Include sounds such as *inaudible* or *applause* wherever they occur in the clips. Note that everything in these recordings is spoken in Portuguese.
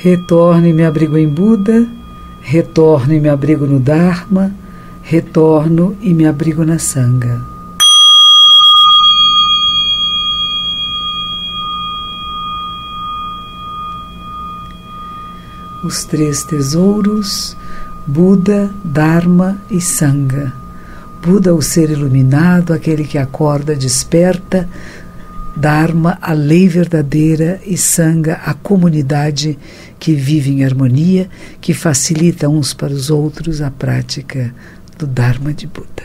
Retorno e me abrigo em Buda, retorno e me abrigo no Dharma, retorno e me abrigo na Sangha. Os três tesouros, Buda, Dharma e Sangha. Buda, o ser iluminado, aquele que acorda, desperta, Dharma, a lei verdadeira, e Sangha, a comunidade que vive em harmonia, que facilita uns para os outros a prática do Dharma de Buda.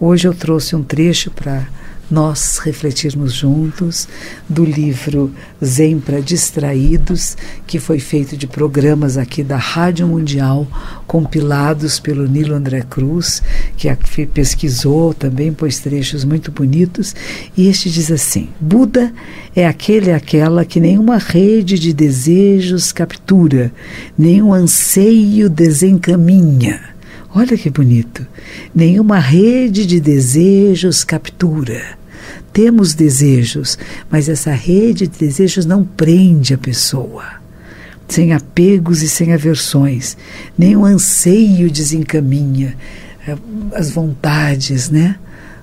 Hoje eu trouxe um trecho para nós refletirmos juntos do livro Zen para Distraídos, que foi feito de programas aqui da Rádio Mundial, compilados pelo Nilo André Cruz, que pesquisou também, pôs trechos muito bonitos. E este diz assim: Buda é aquele aquela que nenhuma rede de desejos captura, nenhum anseio desencaminha Olha que bonito. Nenhuma rede de desejos captura. Temos desejos, mas essa rede de desejos não prende a pessoa. Sem apegos e sem aversões. Nenhum anseio desencaminha eh, as vontades, né?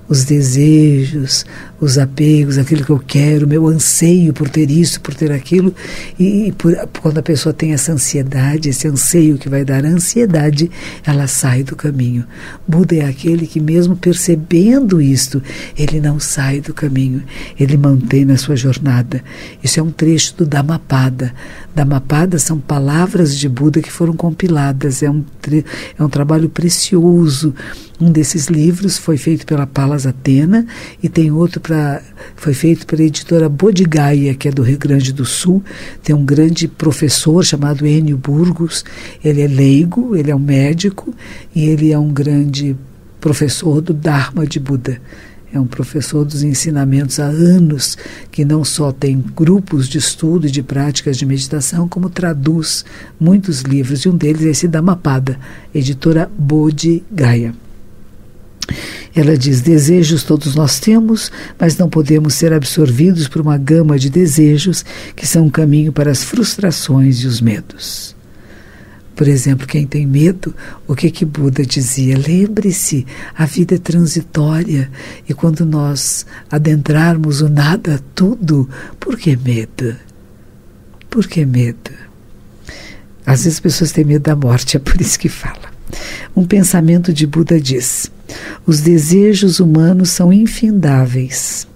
Os desejos, os apegos, aquilo que eu quero, meu anseio por ter isso, por ter aquilo. E, por, quando a pessoa tem essa ansiedade, esse anseio que vai dar ansiedade, ela sai do caminho. Buda é aquele que, mesmo percebendo isto, ele não sai do caminho, ele mantém na sua jornada. Isso é um trecho do Dhammapada. Dhammapada são palavras de Buda que foram compiladas, é um, é um trabalho precioso um desses livros foi feito pela Palas Atena e tem outro para foi feito pela editora Bodigaya, que é do Rio Grande do Sul. Tem um grande professor chamado Enio Burgos. Ele é leigo, ele é um médico e ele é um grande professor do Dharma de Buda. É um professor dos ensinamentos há anos, que não só tem grupos de estudo e de práticas de meditação, como traduz muitos livros. E um deles é esse Dhammapada, editora Bodhi. Ela diz: desejos todos nós temos, mas não podemos ser absorvidos por uma gama de desejos que são um caminho para as frustrações e os medos. Por exemplo, quem tem medo, o que que Buda dizia? Lembre-se, a vida é transitória e quando nós adentrarmos o nada tudo, por que medo? Por que medo? Às vezes as pessoas têm medo da morte, é por isso que fala. Um pensamento de Buda diz: os desejos humanos são infindáveis.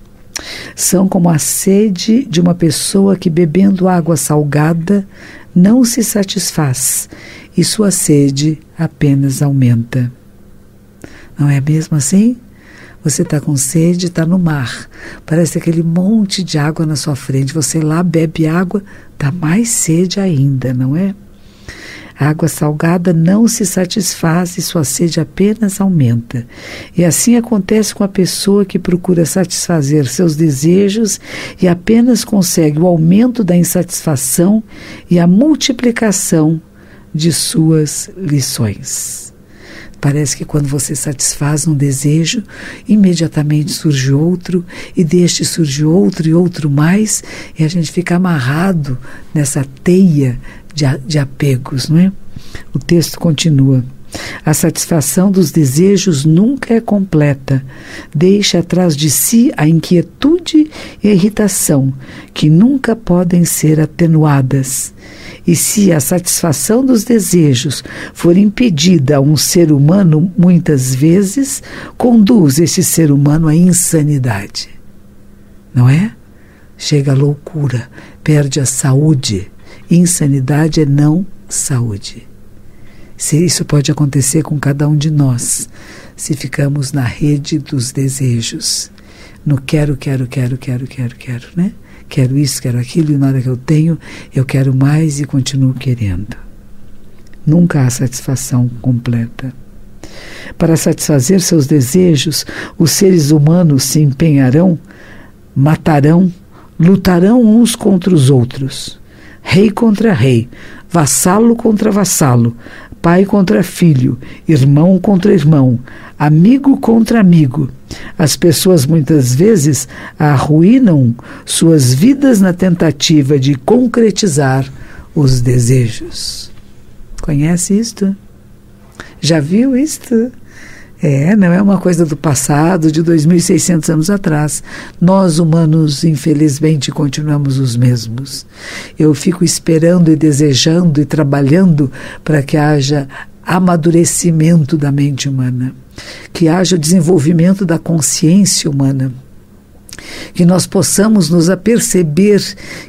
São como a sede de uma pessoa que, bebendo água salgada, não se satisfaz e sua sede apenas aumenta. Não é mesmo assim? Você está com sede, está no mar. Parece aquele monte de água na sua frente. Você lá bebe água, dá mais sede ainda, não é? A água salgada não se satisfaz e sua sede apenas aumenta. E assim acontece com a pessoa que procura satisfazer seus desejos e apenas consegue o aumento da insatisfação e a multiplicação de suas lições. Parece que quando você satisfaz um desejo, imediatamente surge outro, e deste surge outro e outro mais, e a gente fica amarrado nessa teia de, de apegos, não é? O texto continua. A satisfação dos desejos nunca é completa. Deixa atrás de si a inquietude e a irritação, que nunca podem ser atenuadas. E se a satisfação dos desejos for impedida a um ser humano, muitas vezes conduz esse ser humano à insanidade. Não é? Chega à loucura, perde a saúde Insanidade é não saúde. Se isso pode acontecer com cada um de nós, se ficamos na rede dos desejos, no quero, quero, quero, quero, quero, quero, né? Quero isso, quero aquilo, e na hora que eu tenho, eu quero mais e continuo querendo. Nunca há satisfação completa. Para satisfazer seus desejos, os seres humanos se empenharão, matarão, lutarão uns contra os outros rei contra rei, vassalo contra vassalo, pai contra filho, irmão contra irmão, amigo contra amigo. As pessoas muitas vezes arruinam suas vidas na tentativa de concretizar os desejos. Conhece isto? Já viu isto? É, não é uma coisa do passado, de 2.600 anos atrás. Nós, humanos, infelizmente, continuamos os mesmos. Eu fico esperando e desejando e trabalhando para que haja amadurecimento da mente humana, que haja o desenvolvimento da consciência humana que nós possamos nos aperceber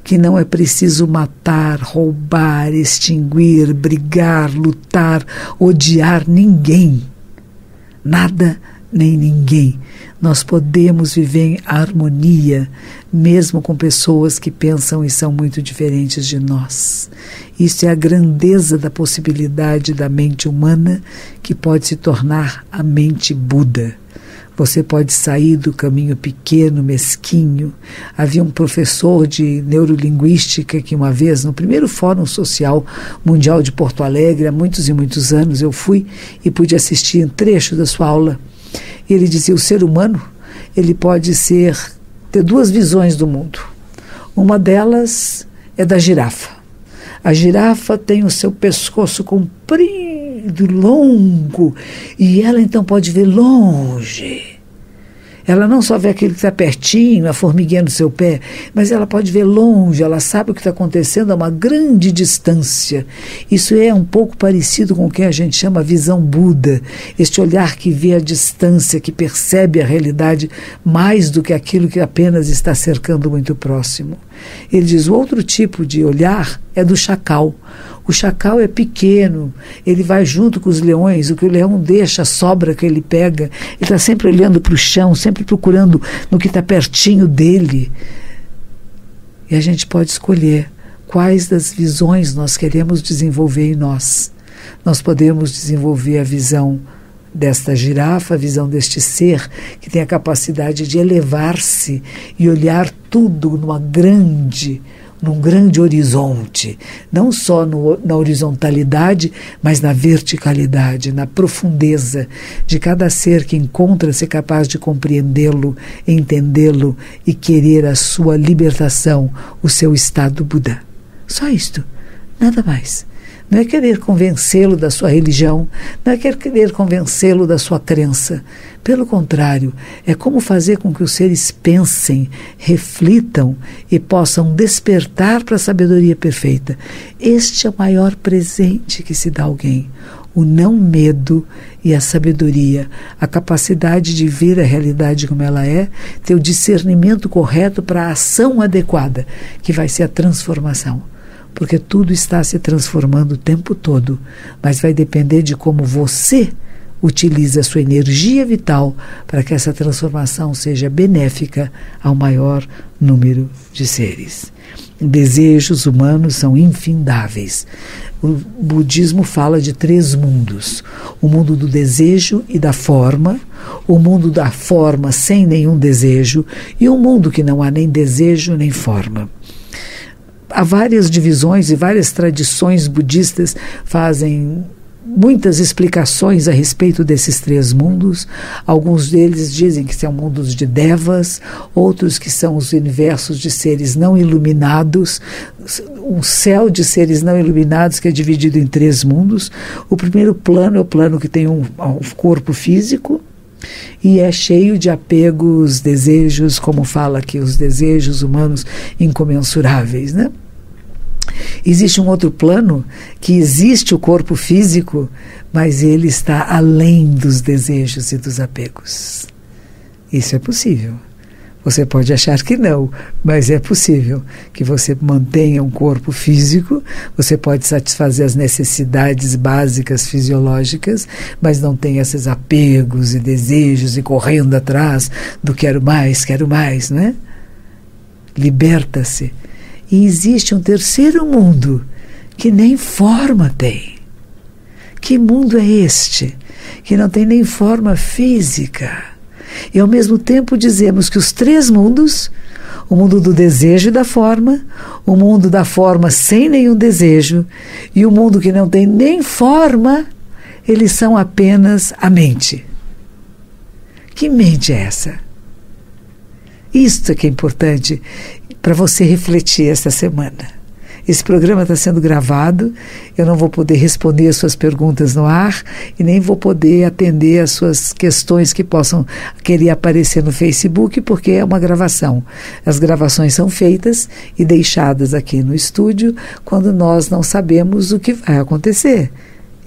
que não é preciso matar, roubar, extinguir, brigar, lutar, odiar ninguém nada nem ninguém. Nós podemos viver em harmonia, mesmo com pessoas que pensam e são muito diferentes de nós. Isso é a grandeza da possibilidade da mente humana que pode se tornar a mente Buda. Você pode sair do caminho pequeno, mesquinho. Havia um professor de neurolinguística que, uma vez, no primeiro Fórum Social Mundial de Porto Alegre, há muitos e muitos anos, eu fui e pude assistir um trecho da sua aula. E ele dizia: o ser humano ele pode ser ter duas visões do mundo. Uma delas é da girafa. A girafa tem o seu pescoço comprido, longo, e ela então pode ver longe. Ela não só vê aquilo que está pertinho, a formiguinha no seu pé, mas ela pode ver longe, ela sabe o que está acontecendo a uma grande distância. Isso é um pouco parecido com o que a gente chama visão Buda, este olhar que vê a distância, que percebe a realidade mais do que aquilo que apenas está cercando muito próximo. Ele diz: o outro tipo de olhar é do chacal. O chacal é pequeno, ele vai junto com os leões, o que o leão deixa, a sobra que ele pega. Ele está sempre olhando para o chão, sempre procurando no que está pertinho dele. E a gente pode escolher quais das visões nós queremos desenvolver em nós. Nós podemos desenvolver a visão desta girafa, a visão deste ser que tem a capacidade de elevar-se e olhar tudo numa grande num grande horizonte, não só no, na horizontalidade, mas na verticalidade, na profundeza de cada ser que encontra-se capaz de compreendê-lo, entendê-lo e querer a sua libertação, o seu estado Buda. Só isto, nada mais. Não é querer convencê-lo da sua religião, não é querer convencê-lo da sua crença. Pelo contrário, é como fazer com que os seres pensem, reflitam e possam despertar para a sabedoria perfeita. Este é o maior presente que se dá a alguém. O não medo e a sabedoria, a capacidade de ver a realidade como ela é, ter o discernimento correto para a ação adequada, que vai ser a transformação porque tudo está se transformando o tempo todo, mas vai depender de como você utiliza a sua energia vital para que essa transformação seja benéfica ao maior número de seres. Desejos humanos são infindáveis. O budismo fala de três mundos: o mundo do desejo e da forma, o mundo da forma sem nenhum desejo e um mundo que não há nem desejo nem forma há várias divisões e várias tradições budistas fazem muitas explicações a respeito desses três mundos. Alguns deles dizem que são mundos de devas, outros que são os universos de seres não iluminados, um céu de seres não iluminados que é dividido em três mundos. O primeiro plano é o plano que tem um, um corpo físico, e é cheio de apegos, desejos, como fala aqui, os desejos humanos incomensuráveis, né? Existe um outro plano que existe o corpo físico, mas ele está além dos desejos e dos apegos. Isso é possível. Você pode achar que não, mas é possível que você mantenha um corpo físico, você pode satisfazer as necessidades básicas fisiológicas, mas não tem esses apegos e desejos e correndo atrás do quero mais, quero mais, não é? Liberta-se. E existe um terceiro mundo que nem forma tem. Que mundo é este? Que não tem nem forma física e ao mesmo tempo dizemos que os três mundos, o mundo do desejo e da forma, o mundo da forma sem nenhum desejo e o mundo que não tem nem forma, eles são apenas a mente. Que mente é essa? Isto é que é importante para você refletir esta semana. Esse programa está sendo gravado, eu não vou poder responder as suas perguntas no ar e nem vou poder atender as suas questões que possam querer aparecer no Facebook, porque é uma gravação. As gravações são feitas e deixadas aqui no estúdio quando nós não sabemos o que vai acontecer.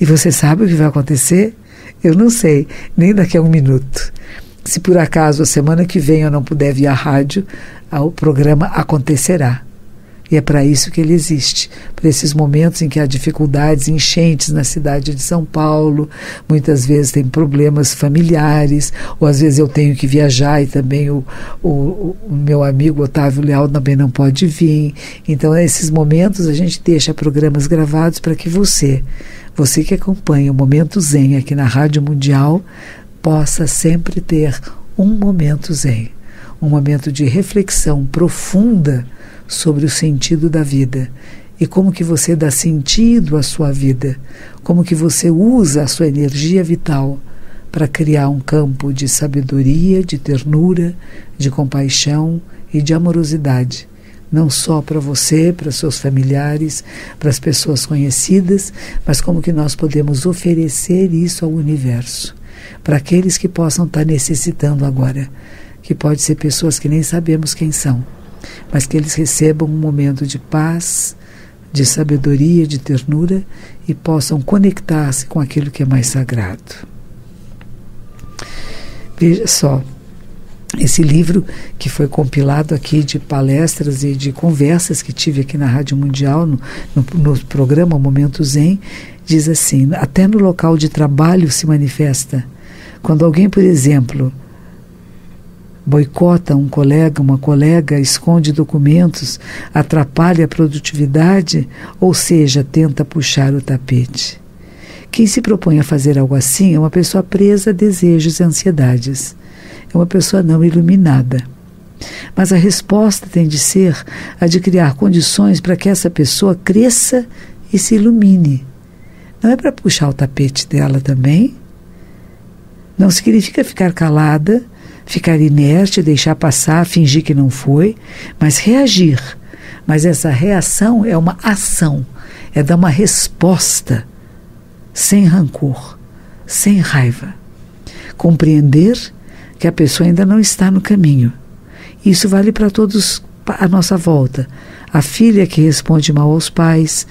E você sabe o que vai acontecer? Eu não sei, nem daqui a um minuto. Se por acaso a semana que vem eu não puder vir à rádio, o programa acontecerá. E é para isso que ele existe, para esses momentos em que há dificuldades, enchentes na cidade de São Paulo, muitas vezes tem problemas familiares, ou às vezes eu tenho que viajar e também o, o, o meu amigo Otávio Leal também não pode vir. Então, nesses momentos, a gente deixa programas gravados para que você, você que acompanha o Momento Zen aqui na Rádio Mundial, possa sempre ter um momento zen, um momento de reflexão profunda sobre o sentido da vida e como que você dá sentido à sua vida, como que você usa a sua energia vital para criar um campo de sabedoria, de ternura, de compaixão e de amorosidade, não só para você, para seus familiares, para as pessoas conhecidas, mas como que nós podemos oferecer isso ao universo para aqueles que possam estar necessitando agora, que pode ser pessoas que nem sabemos quem são, mas que eles recebam um momento de paz, de sabedoria, de ternura e possam conectar-se com aquilo que é mais sagrado. Veja só, esse livro que foi compilado aqui de palestras e de conversas que tive aqui na Rádio Mundial, no, no, no programa Momento Zen, diz assim: até no local de trabalho se manifesta quando alguém, por exemplo, boicota um colega, uma colega, esconde documentos, atrapalha a produtividade, ou seja, tenta puxar o tapete. Quem se propõe a fazer algo assim é uma pessoa presa a desejos e ansiedades. É uma pessoa não iluminada. Mas a resposta tem de ser a de criar condições para que essa pessoa cresça e se ilumine. Não é para puxar o tapete dela também, não significa ficar calada, ficar inerte, deixar passar, fingir que não foi, mas reagir. Mas essa reação é uma ação, é dar uma resposta sem rancor, sem raiva. Compreender que a pessoa ainda não está no caminho. Isso vale para todos à nossa volta a filha que responde mal aos pais,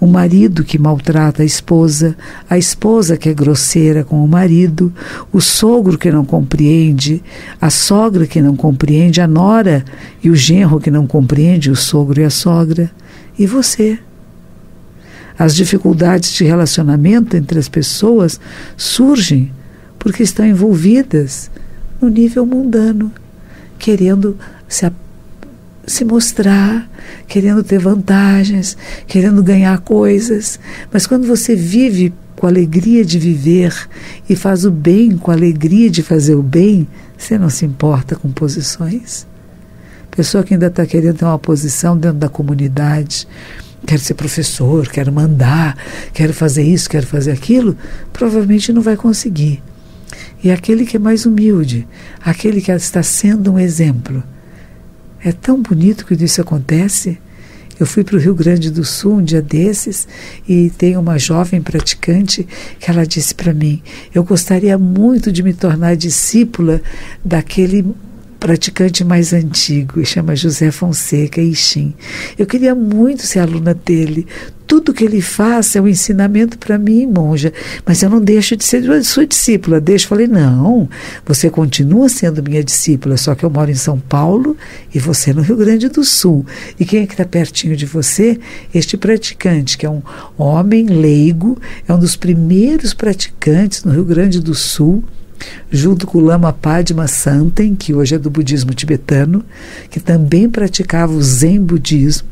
o marido que maltrata a esposa, a esposa que é grosseira com o marido, o sogro que não compreende, a sogra que não compreende, a nora e o genro que não compreende o sogro e a sogra, e você. As dificuldades de relacionamento entre as pessoas surgem porque estão envolvidas no nível mundano, querendo se se mostrar, querendo ter vantagens, querendo ganhar coisas. Mas quando você vive com a alegria de viver e faz o bem com a alegria de fazer o bem, você não se importa com posições. Pessoa que ainda está querendo ter uma posição dentro da comunidade, quer ser professor, quer mandar, quer fazer isso, quer fazer aquilo, provavelmente não vai conseguir. E aquele que é mais humilde, aquele que está sendo um exemplo, é tão bonito quando isso acontece. Eu fui para o Rio Grande do Sul um dia desses e tem uma jovem praticante que ela disse para mim: Eu gostaria muito de me tornar discípula daquele praticante mais antigo, chama José Fonseca Ixim. Eu queria muito ser aluna dele. Tudo que ele faz é um ensinamento para mim, monja, mas eu não deixo de ser sua discípula. Deixo, falei, não, você continua sendo minha discípula, só que eu moro em São Paulo e você no Rio Grande do Sul. E quem é que está pertinho de você? Este praticante, que é um homem leigo, é um dos primeiros praticantes no Rio Grande do Sul junto com o Lama Padma Santen, que hoje é do budismo tibetano, que também praticava o Zen budismo,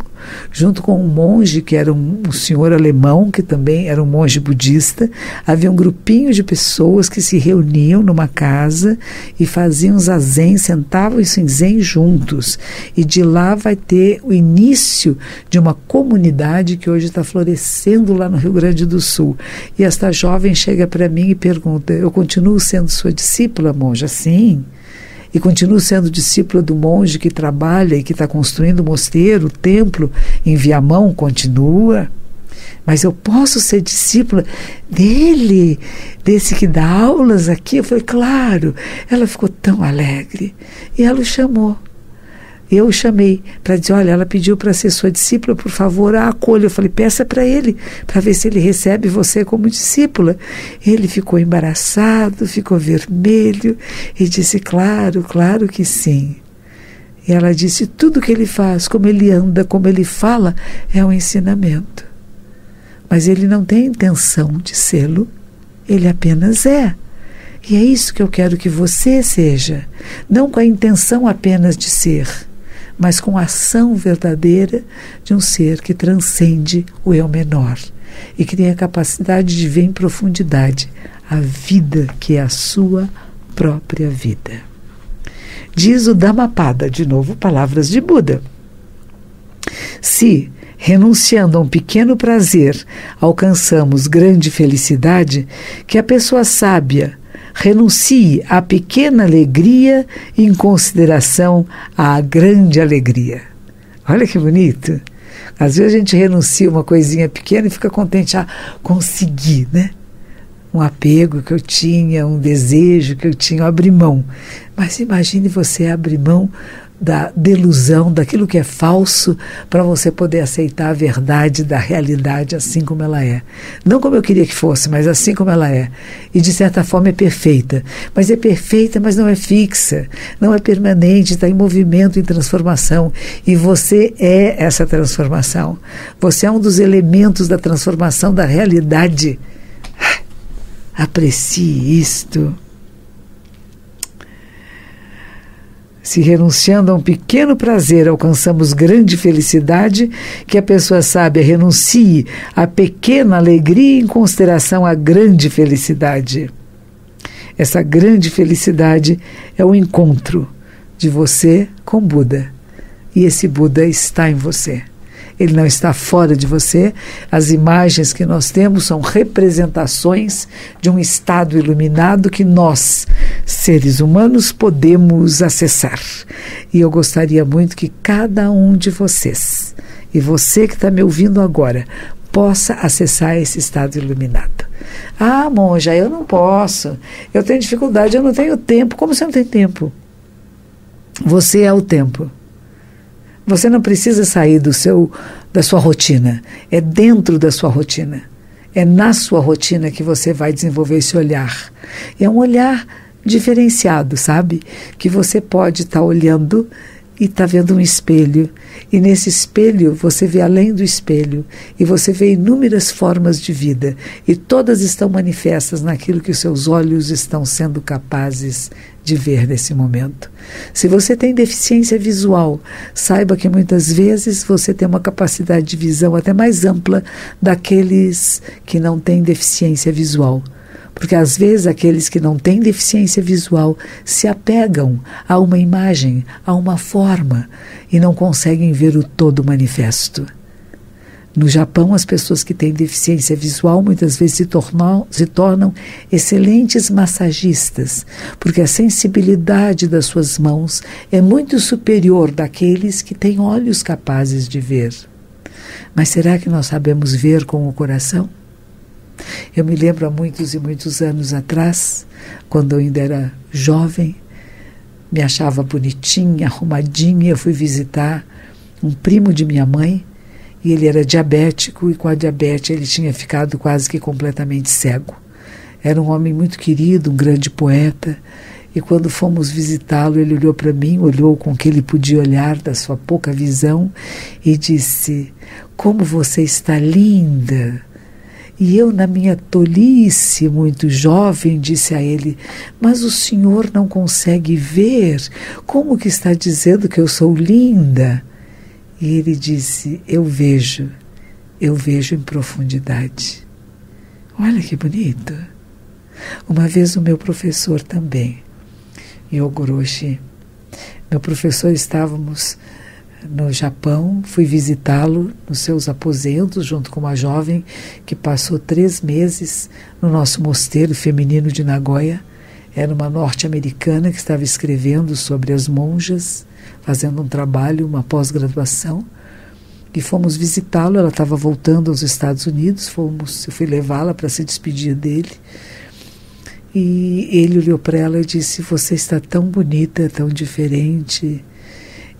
junto com um monge que era um, um, senhor alemão, que também era um monge budista. Havia um grupinho de pessoas que se reuniam numa casa e faziam zazen, sentavam-se em zen juntos. E de lá vai ter o início de uma comunidade que hoje está florescendo lá no Rio Grande do Sul. E esta jovem chega para mim e pergunta: Eu continuo sendo sua discípula, monja? Sim. E continuo sendo discípula do monge que trabalha e que está construindo o mosteiro, o templo em Viamão, continua. Mas eu posso ser discípula dele, desse que dá aulas aqui? Eu falei, claro. Ela ficou tão alegre. E ela o chamou eu chamei para dizer: olha, ela pediu para ser sua discípula, por favor, a acolha. Eu falei: peça para ele, para ver se ele recebe você como discípula. Ele ficou embaraçado, ficou vermelho e disse: claro, claro que sim. E ela disse: tudo que ele faz, como ele anda, como ele fala, é um ensinamento. Mas ele não tem intenção de sê-lo, ele apenas é. E é isso que eu quero que você seja, não com a intenção apenas de ser mas com a ação verdadeira de um ser que transcende o eu menor e que tem a capacidade de ver em profundidade a vida que é a sua própria vida. Diz o Dhammapada, de novo, palavras de Buda. Se, renunciando a um pequeno prazer, alcançamos grande felicidade, que a pessoa sábia renuncie à pequena alegria em consideração à grande alegria. Olha que bonito. Às vezes a gente renuncia uma coisinha pequena e fica contente, ah, consegui, né? Um apego que eu tinha, um desejo que eu tinha, abrir mão. Mas imagine você abrir mão da delusão, daquilo que é falso, para você poder aceitar a verdade da realidade assim como ela é. Não como eu queria que fosse, mas assim como ela é. E de certa forma é perfeita. Mas é perfeita, mas não é fixa, não é permanente, está em movimento, em transformação. E você é essa transformação. Você é um dos elementos da transformação da realidade. Aprecie isto. Se renunciando a um pequeno prazer alcançamos grande felicidade, que a pessoa sábia renuncie à pequena alegria em consideração à grande felicidade. Essa grande felicidade é o encontro de você com Buda. E esse Buda está em você ele não está fora de você. As imagens que nós temos são representações de um estado iluminado que nós, seres humanos, podemos acessar. E eu gostaria muito que cada um de vocês, e você que está me ouvindo agora, possa acessar esse estado iluminado. Ah, monja, eu não posso. Eu tenho dificuldade, eu não tenho tempo. Como você não tem tempo? Você é o tempo. Você não precisa sair do seu da sua rotina, é dentro da sua rotina. É na sua rotina que você vai desenvolver esse olhar. É um olhar diferenciado, sabe? Que você pode estar tá olhando e está vendo um espelho. E nesse espelho você vê além do espelho. E você vê inúmeras formas de vida. E todas estão manifestas naquilo que os seus olhos estão sendo capazes de ver nesse momento. Se você tem deficiência visual, saiba que muitas vezes você tem uma capacidade de visão até mais ampla daqueles que não têm deficiência visual. Porque às vezes aqueles que não têm deficiência visual se apegam a uma imagem, a uma forma e não conseguem ver o todo manifesto. No Japão, as pessoas que têm deficiência visual muitas vezes se tornam, se tornam excelentes massagistas, porque a sensibilidade das suas mãos é muito superior daqueles que têm olhos capazes de ver. Mas será que nós sabemos ver com o coração? Eu me lembro há muitos e muitos anos atrás, quando eu ainda era jovem, me achava bonitinha, arrumadinha, eu fui visitar um primo de minha mãe e ele era diabético e com a diabetes ele tinha ficado quase que completamente cego. Era um homem muito querido, um grande poeta. E quando fomos visitá-lo, ele olhou para mim, olhou com que ele podia olhar da sua pouca visão e disse: Como você está linda! E eu, na minha tolice, muito jovem, disse a ele: Mas o senhor não consegue ver? Como que está dizendo que eu sou linda? E ele disse: Eu vejo, eu vejo em profundidade. Olha que bonito. Uma vez o meu professor também, Yogoroshi, meu professor, estávamos no Japão, fui visitá-lo nos seus aposentos, junto com uma jovem que passou três meses no nosso mosteiro feminino de Nagoya. Era uma norte-americana que estava escrevendo sobre as monjas, fazendo um trabalho, uma pós-graduação. E fomos visitá-lo, ela estava voltando aos Estados Unidos, fomos, eu fui levá-la para se despedir dele. E ele olhou para ela e disse: Você está tão bonita, tão diferente.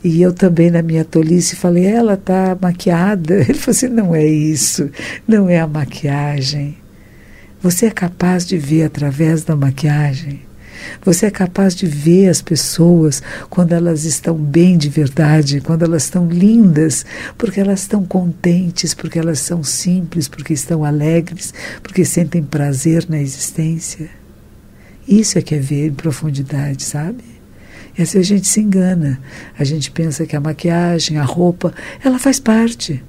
E eu também, na minha tolice, falei: Ela está maquiada. *laughs* Ele falou assim: Não é isso, não é a maquiagem. Você é capaz de ver através da maquiagem. Você é capaz de ver as pessoas quando elas estão bem de verdade, quando elas estão lindas, porque elas estão contentes, porque elas são simples, porque estão alegres, porque sentem prazer na existência. Isso é que é ver em profundidade, sabe? E assim a gente se engana. A gente pensa que a maquiagem, a roupa, ela faz parte.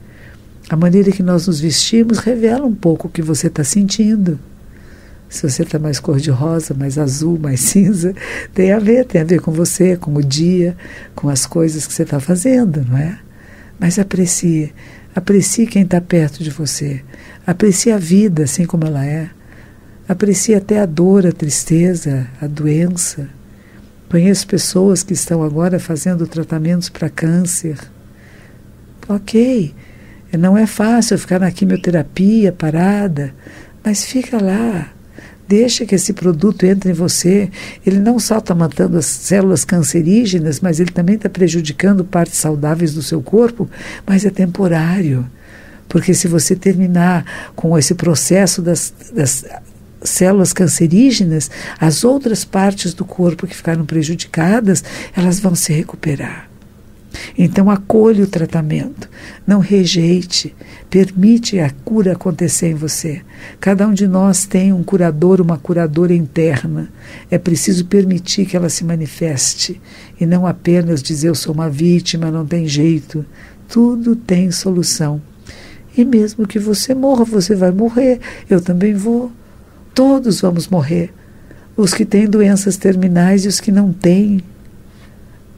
A maneira que nós nos vestimos revela um pouco o que você está sentindo. Se você está mais cor-de-rosa, mais azul, mais *laughs* cinza, tem a ver, tem a ver com você, com o dia, com as coisas que você está fazendo, não é? Mas aprecie, aprecie quem está perto de você, aprecie a vida assim como ela é. Aprecie até a dor, a tristeza, a doença. Conheço pessoas que estão agora fazendo tratamentos para câncer. Ok, não é fácil ficar na quimioterapia parada, mas fica lá. Deixa que esse produto entre em você. Ele não só está matando as células cancerígenas, mas ele também está prejudicando partes saudáveis do seu corpo, mas é temporário. Porque se você terminar com esse processo das, das células cancerígenas, as outras partes do corpo que ficaram prejudicadas, elas vão se recuperar. Então acolha o tratamento, não rejeite, permite a cura acontecer em você. Cada um de nós tem um curador, uma curadora interna. É preciso permitir que ela se manifeste e não apenas dizer eu sou uma vítima, não tem jeito. Tudo tem solução. E mesmo que você morra, você vai morrer, eu também vou. Todos vamos morrer. Os que têm doenças terminais e os que não têm.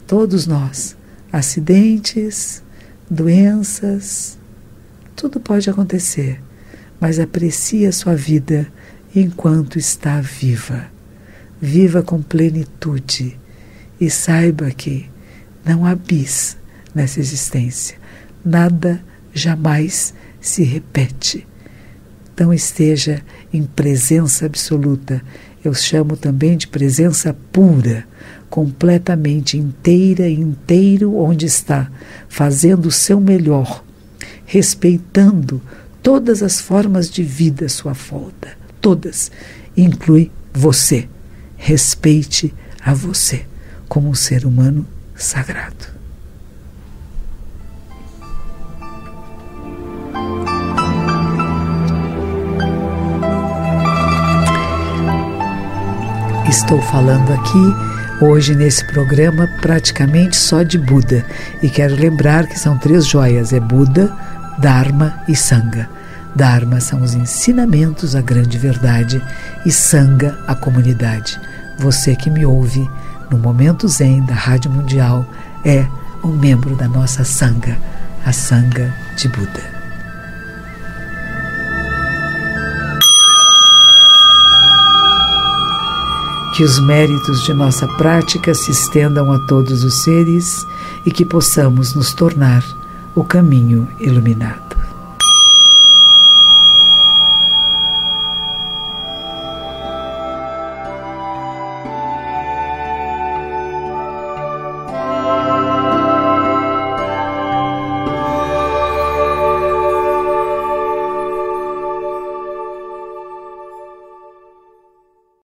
Todos nós. Acidentes, doenças, tudo pode acontecer. Mas aprecie a sua vida enquanto está viva. Viva com plenitude e saiba que não há bis nessa existência. Nada jamais se repete. Então esteja em presença absoluta. Eu chamo também de presença pura, completamente inteira, inteiro onde está, fazendo o seu melhor, respeitando todas as formas de vida à sua volta. Todas. Inclui você. Respeite a você como um ser humano sagrado. Estou falando aqui hoje nesse programa praticamente só de Buda e quero lembrar que são três joias: é Buda, Dharma e Sangha. Dharma são os ensinamentos, a grande verdade, e Sangha, a comunidade. Você que me ouve no Momento Zen da Rádio Mundial é um membro da nossa Sangha, a Sangha de Buda. Que os méritos de nossa prática se estendam a todos os seres e que possamos nos tornar o caminho iluminado.